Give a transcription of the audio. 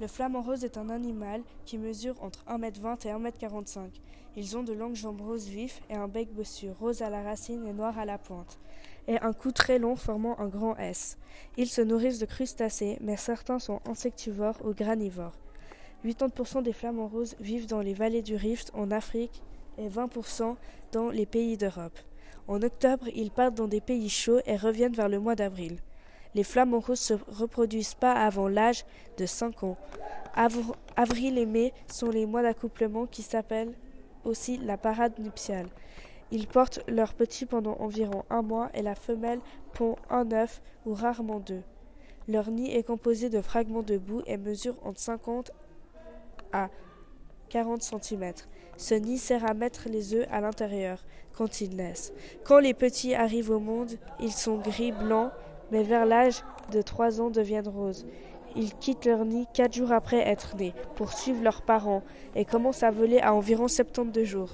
Le flamant rose est un animal qui mesure entre 1m20 et 1m45. Ils ont de longues jambes roses vifs et un bec bossu, rose à la racine et noir à la pointe, et un cou très long formant un grand S. Ils se nourrissent de crustacés, mais certains sont insectivores ou granivores. 80% des flamants roses vivent dans les vallées du Rift en Afrique et 20% dans les pays d'Europe. En octobre, ils partent dans des pays chauds et reviennent vers le mois d'avril. Les flamants roses se reproduisent pas avant l'âge de 5 ans. avril et mai sont les mois d'accouplement qui s'appellent aussi la parade nuptiale. Ils portent leurs petits pendant environ un mois et la femelle pond un œuf ou rarement deux. Leur nid est composé de fragments de boue et mesure entre 50 à 40 cm. Ce nid sert à mettre les œufs à l'intérieur quand ils naissent. Quand les petits arrivent au monde, ils sont gris blancs mais vers l'âge de trois ans deviennent roses. Ils quittent leur nid quatre jours après être nés pour suivre leurs parents et commencent à voler à environ 72 jours.